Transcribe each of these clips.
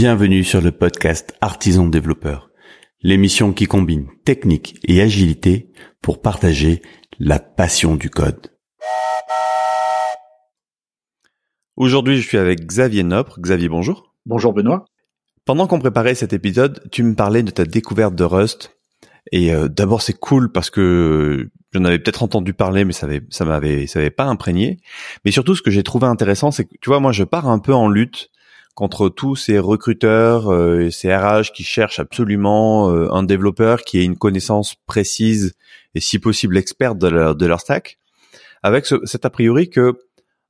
Bienvenue sur le podcast Artisan Développeur, l'émission qui combine technique et agilité pour partager la passion du code. Aujourd'hui, je suis avec Xavier Nopre. Xavier, bonjour. Bonjour Benoît. Pendant qu'on préparait cet épisode, tu me parlais de ta découverte de Rust. Et euh, d'abord, c'est cool parce que j'en avais peut-être entendu parler, mais ça avait, ça m'avait, ça avait pas imprégné. Mais surtout, ce que j'ai trouvé intéressant, c'est que tu vois, moi, je pars un peu en lutte contre tous ces recruteurs euh, et ces RH qui cherchent absolument euh, un développeur qui ait une connaissance précise et si possible experte de leur, de leur stack, avec ce, cet a priori que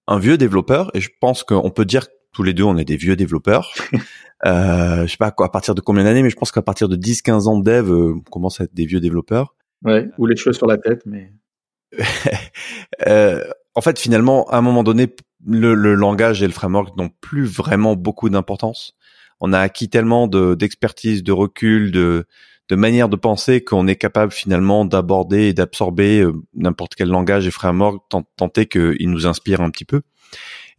un vieux développeur, et je pense qu'on peut dire tous les deux on est des vieux développeurs, euh, je sais pas à partir de combien d'années, mais je pense qu'à partir de 10-15 ans de dev, euh, on commence à être des vieux développeurs. Ouais, ou les cheveux sur la tête, mais... euh, en fait, finalement, à un moment donné, le, le langage et le framework n'ont plus vraiment beaucoup d'importance. On a acquis tellement d'expertise, de, recul, de, de manière de penser qu'on est capable finalement d'aborder et d'absorber euh, n'importe quel langage et framework tant, tant qu'il nous inspire un petit peu.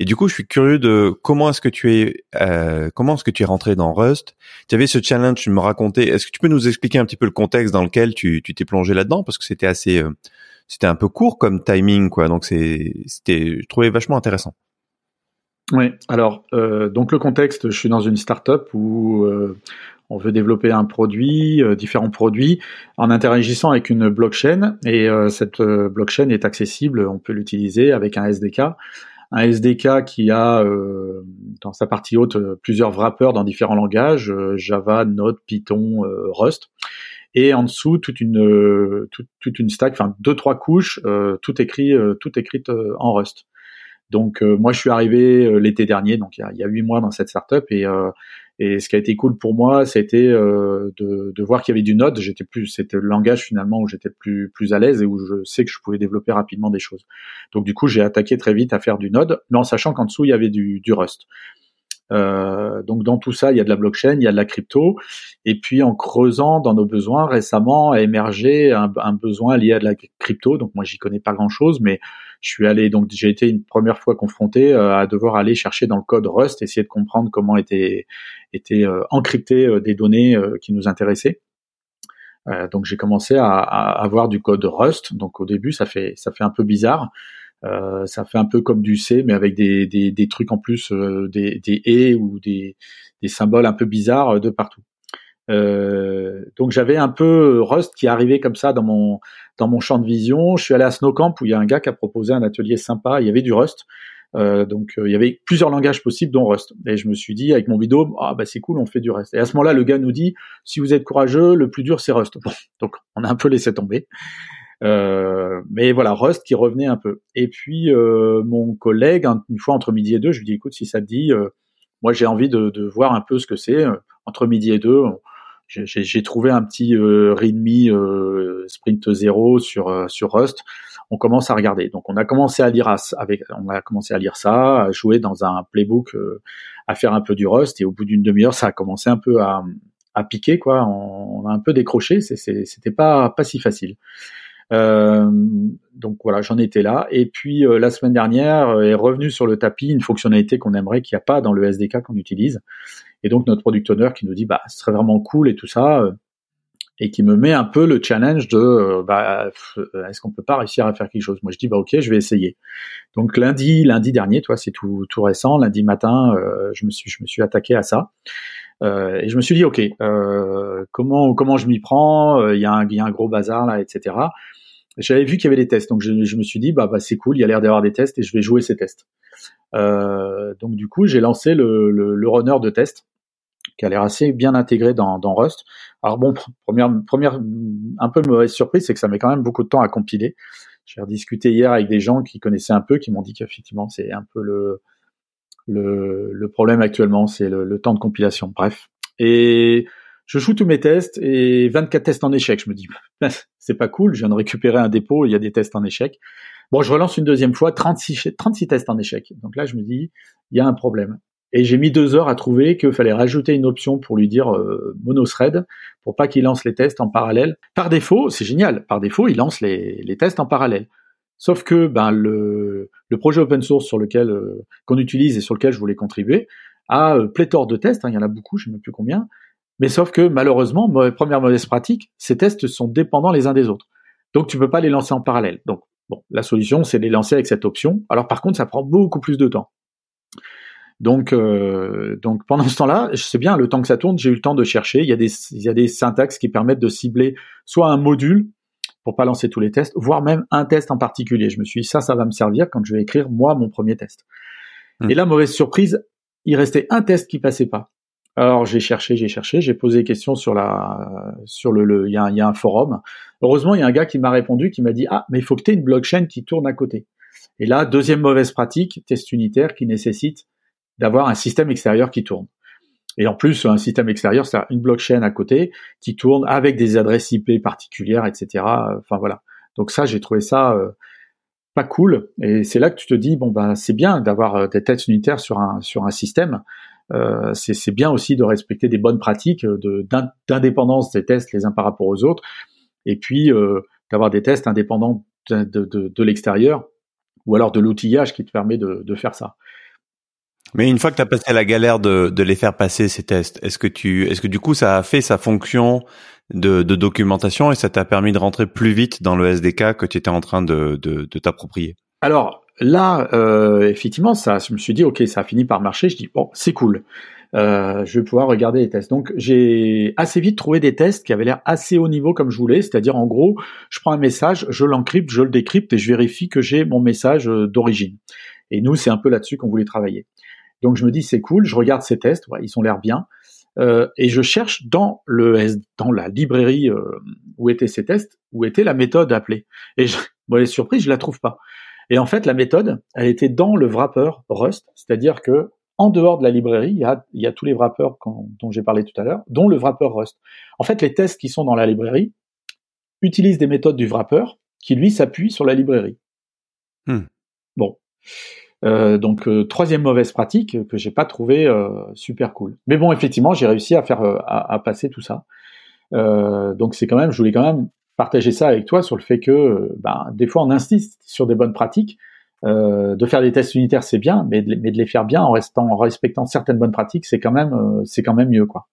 Et du coup, je suis curieux de comment est-ce que tu es, euh, comment est-ce que tu es rentré dans Rust? Tu avais ce challenge, tu me racontais. Est-ce que tu peux nous expliquer un petit peu le contexte dans lequel tu t'es plongé là-dedans? Parce que c'était assez, euh, c'était un peu court comme timing, quoi. Donc c'est, c'était, je trouvais vachement intéressant. Oui. Alors, euh, donc le contexte, je suis dans une startup où euh, on veut développer un produit, euh, différents produits, en interagissant avec une blockchain. Et euh, cette euh, blockchain est accessible, on peut l'utiliser avec un SDK. Un SDK qui a dans sa partie haute plusieurs wrappers dans différents langages, Java, Node, Python, Rust et en dessous toute une toute, toute une stack, enfin deux trois couches, euh, tout écrit euh, tout écrite en Rust. Donc moi je suis arrivé l'été dernier, donc il y a huit mois dans cette startup et et ce qui a été cool pour moi, c'était euh, de, de, voir qu'il y avait du Node. J'étais plus, c'était le langage finalement où j'étais plus plus à l'aise et où je sais que je pouvais développer rapidement des choses. Donc du coup, j'ai attaqué très vite à faire du Node, mais en sachant qu'en dessous il y avait du, du Rust. Euh, donc dans tout ça, il y a de la blockchain, il y a de la crypto, et puis en creusant dans nos besoins, récemment a émergé un, besoin lié à de la crypto. Donc moi, j'y connais pas grand-chose, mais je suis allé donc j'ai été une première fois confronté euh, à devoir aller chercher dans le code Rust, essayer de comprendre comment étaient étaient euh, encryptées des données qui nous intéressaient. donc j'ai commencé à, à, avoir du code Rust. Donc au début, ça fait ça fait un peu bizarre. Euh, ça fait un peu comme du C, mais avec des, des, des trucs en plus, euh, des, des et ou des, des symboles un peu bizarres euh, de partout. Euh, donc j'avais un peu Rust qui arrivait comme ça dans mon dans mon champ de vision. Je suis allé à Snowcamp où il y a un gars qui a proposé un atelier sympa. Il y avait du Rust, euh, donc il y avait plusieurs langages possibles dont Rust. Et je me suis dit avec mon bidôme, ah bah c'est cool, on fait du Rust. Et à ce moment-là, le gars nous dit, si vous êtes courageux, le plus dur c'est Rust. Bon, donc on a un peu laissé tomber. Euh, mais voilà, Rust qui revenait un peu. Et puis euh, mon collègue, une fois entre midi et deux, je lui dis écoute, si ça te dit, euh, moi j'ai envie de, de, voir un peu ce que c'est. Entre midi et deux, j'ai trouvé un petit euh, README Sprint 0 sur sur Rust. On commence à regarder. Donc on a commencé à lire avec, on a commencé à lire ça, à jouer dans un playbook, à faire un peu du Rust. Et au bout d'une demi-heure, ça a commencé un peu à, à piquer quoi. On, on a un peu décroché. C'était pas pas si facile. Euh, donc voilà, j'en étais là. Et puis euh, la semaine dernière euh, est revenu sur le tapis une fonctionnalité qu'on aimerait qu'il n'y a pas dans le SDK qu'on utilise. Et donc notre product owner qui nous dit bah ce serait vraiment cool et tout ça et qui me met un peu le challenge de bah est-ce qu'on peut pas réussir à faire quelque chose? Moi je dis bah ok je vais essayer. Donc lundi lundi dernier toi c'est tout tout récent lundi matin je me suis je me suis attaqué à ça. Euh, et je me suis dit ok euh, comment comment je m'y prends? Il y, a un, y a un gros bazar là etc j'avais vu qu'il y avait des tests, donc je, me suis dit bah, bah c'est cool, il y a l'air d'avoir des tests et je vais jouer ces tests. Euh, donc du coup j'ai lancé le, runner de test qui a l'air assez bien intégré dans, Rust. Alors bon, première, un peu mauvaise surprise, c'est que ça met quand même beaucoup de temps à compiler. J'ai rediscuté hier avec des gens qui connaissaient un peu, qui m'ont dit qu'effectivement c'est un peu le problème actuellement, c'est le, le, temps de compilation. Bref. Et je joue tous mes tests et 24 tests en échec. Je me dis, c'est pas cool, je viens de récupérer un dépôt, il y a des tests en échec. Bon, je relance une deuxième fois, 36, 36 tests en échec. Donc là, je me dis, il y a un problème. Et j'ai mis deux heures à trouver qu'il fallait rajouter une option pour lui dire euh, pour pas qu'il lance les tests en parallèle. Par défaut, c'est génial. Par défaut, il lance les, tests en parallèle. Sauf que ben le, projet open source sur lequel euh, qu'on utilise et sur lequel je voulais contribuer a pléthore de tests, hein, il y en a beaucoup, je ne sais même plus combien, mais sauf que malheureusement, première mauvaise pratique, ces tests sont dépendants les uns des autres. Donc tu peux pas les lancer en parallèle. Donc bon, la solution c'est de les lancer avec cette option. Alors par contre, ça prend beaucoup plus de temps. Donc, euh, donc pendant ce temps-là, je sais bien, le temps que ça tourne, j'ai eu le temps de chercher. Il y a des, il y a des syntaxes qui permettent de cibler soit un module pour pas lancer tous les tests, voire même un test en particulier. Je me suis dit, ça, ça va me servir quand je vais écrire moi mon premier test. Hmm. Et là, mauvaise surprise, il restait un test qui passait pas. Alors j'ai cherché, j'ai cherché, j'ai posé des questions sur la, sur le, il y, a, un forum. Heureusement, il y a un gars qui m'a répondu, qui m'a dit ah mais il faut que tu aies une blockchain qui tourne à côté. Et là, deuxième mauvaise pratique, test unitaire qui nécessite d'avoir un système extérieur qui tourne. Et en plus, un système extérieur, c'est une blockchain à côté qui tourne avec des adresses IP particulières, etc. Enfin voilà. Donc ça, j'ai trouvé ça euh, pas cool. Et c'est là que tu te dis bon ben c'est bien d'avoir euh, des tests unitaires sur un sur un système. Euh, c'est bien aussi de respecter des bonnes pratiques d'indépendance des tests les uns par rapport aux autres, et puis d'avoir des tests indépendants de, de, l'extérieur ou alors de l'outillage qui te permet de, de faire ça. Mais une fois que tu as passé la galère de, de les faire passer ces tests, est-ce que tu, est-ce que du coup ça a fait sa fonction de, de documentation et ça t'a permis de rentrer plus vite dans le SDK que tu étais en train de, de, de t'approprier? Alors là, euh, effectivement, ça, je me suis dit ok, ça a fini par marcher. Je dis bon, c'est cool. Euh, je vais pouvoir regarder les tests. Donc j'ai assez vite trouvé des tests qui avaient l'air assez haut niveau comme je voulais, c'est-à-dire en gros, je prends un message, je l'encrypte, je le décrypte et je vérifie que j'ai mon message euh, d'origine. Et nous, c'est un peu là-dessus qu'on voulait travailler. Donc je me dis c'est cool, je regarde ces tests, ils ont l'air bien, euh, et je cherche dans le dans la librairie où étaient ces tests, où était la méthode appelée. Et je, bon, surprise, je la trouve pas. Et en fait, la méthode, elle était dans le wrapper Rust, c'est-à-dire que en dehors de la librairie, il y a, il y a tous les wrappers dont j'ai parlé tout à l'heure, dont le wrapper Rust. En fait, les tests qui sont dans la librairie utilisent des méthodes du wrapper qui lui s'appuient sur la librairie. Hmm. Bon. Euh, donc euh, troisième mauvaise pratique que j'ai pas trouvé euh, super cool. Mais bon, effectivement, j'ai réussi à faire à, passer tout ça. donc c'est quand même, je voulais quand même partager ça avec toi sur le fait que ben, des fois on insiste sur des bonnes pratiques. de faire des tests unitaires c'est bien, mais de, les faire bien en restant en respectant certaines bonnes pratiques, c'est quand même c'est quand même mieux quoi.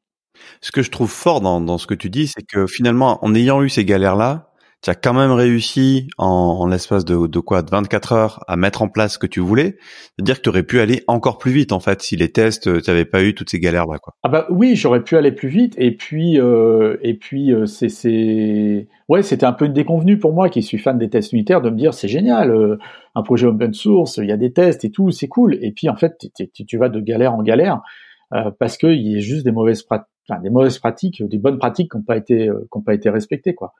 Ce que je trouve fort dans, dans ce que tu dis, c'est que finalement, en ayant eu ces galères-là, tu as quand même réussi en, en l'espace de, de, quoi de 24 heures à mettre en place ce que tu voulais, c'est-à-dire que tu aurais pu aller encore plus vite en fait si les tests euh, tu n'avais pas eu toutes ces galères là quoi. Ah bah oui, j'aurais pu aller plus vite et puis euh, et puis euh, c'est c'est ouais, c'était un peu une déconvenue pour moi qui suis fan des tests unitaires de me dire c'est génial euh, un projet open source, il y a des tests et tout, c'est cool et puis en fait tu vas de galère en galère parce que il y a juste des mauvaises pratiques Enfin, des mauvaises pratiques, des bonnes pratiques qui n'ont pas été qui ont pas été respectées quoi.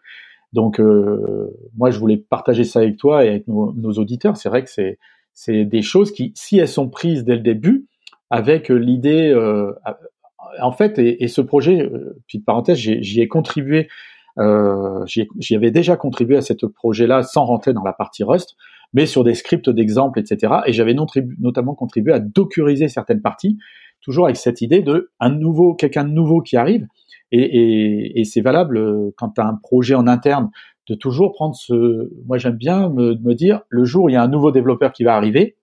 Donc euh, moi je voulais partager ça avec toi et avec nos, auditeurs. C'est vrai que c'est c'est des choses qui, si elles sont prises dès le début, avec l'idée, euh, en fait, et, ce projet, euh, petite parenthèse, j'y ai contribué, euh, j'y avais déjà contribué à ce projet-là sans rentrer dans la partie Rust, mais sur des scripts d'exemple, etc. Et j'avais notamment contribué à dockeriser certaines parties, toujours avec cette idée de un nouveau, quelqu'un de nouveau qui arrive, et, c'est valable euh, quand tu as un projet en interne de toujours prendre ce. Moi, j'aime bien me, me, dire le jour où il y a un nouveau développeur qui va arriver,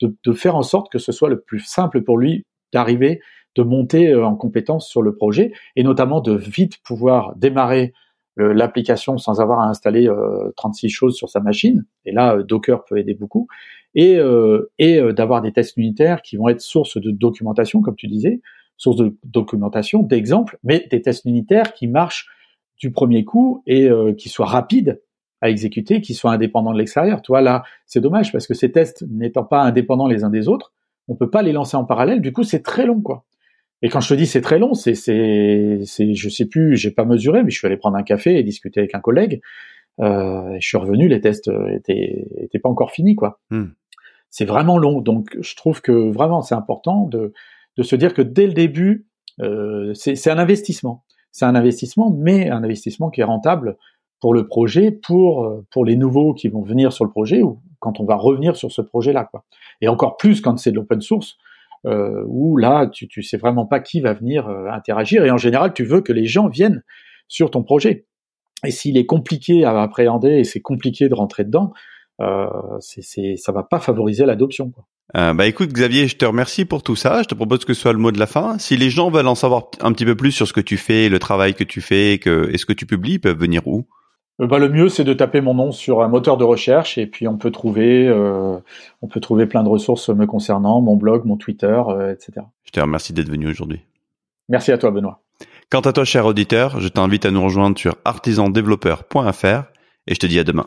de, faire en sorte que ce soit le plus simple pour lui d'arriver, de monter euh, en compétence sur le projet et notamment de vite pouvoir démarrer l'application sans avoir à installer euh, 36 choses sur sa machine. Et là, euh, Docker peut aider beaucoup. Et, euh, et d'avoir des tests unitaires qui vont être source de documentation, comme tu disais, source de documentation, d'exemples, mais des tests unitaires qui marchent du premier coup et euh, qui soient rapides à exécuter, qui soient indépendants de l'extérieur. Toi là, c'est dommage parce que ces tests n'étant pas indépendants les uns des autres, on peut pas les lancer en parallèle. Du coup, c'est très long, quoi. Et quand je te dis c'est très long, c'est c'est c'est je sais plus, j'ai pas mesuré, mais je suis allé prendre un café et discuter avec un collègue. Euh, je suis revenu, les tests étaient étaient pas encore finis, quoi. Hmm. C'est vraiment long, donc je trouve que vraiment c'est important de de se dire que dès le début, euh, c'est un investissement. C'est un investissement, mais un investissement qui est rentable pour le projet, pour euh, pour les nouveaux qui vont venir sur le projet ou quand on va revenir sur ce projet-là. Et encore plus quand c'est de l'open source, euh, où là, tu tu sais vraiment pas qui va venir euh, interagir. Et en général, tu veux que les gens viennent sur ton projet. Et s'il est compliqué à appréhender et c'est compliqué de rentrer dedans, euh, c'est, ça va pas favoriser l'adoption. Euh, bah écoute Xavier, je te remercie pour tout ça. Je te propose que ce soit le mot de la fin. Si les gens veulent en savoir un petit peu plus sur ce que tu fais, le travail que tu fais, que, et ce que tu publies, ils peuvent venir où? Euh, bah, le mieux, c'est de taper mon nom sur un moteur de recherche et puis on peut trouver, euh, on peut trouver plein de ressources me concernant, mon blog, mon Twitter, euh, etc. Je te remercie d'être venu aujourd'hui. Merci à toi, Benoît. Quant à toi, cher auditeur, je t'invite à nous rejoindre sur artisandéveloppeur.fr et je te dis à demain.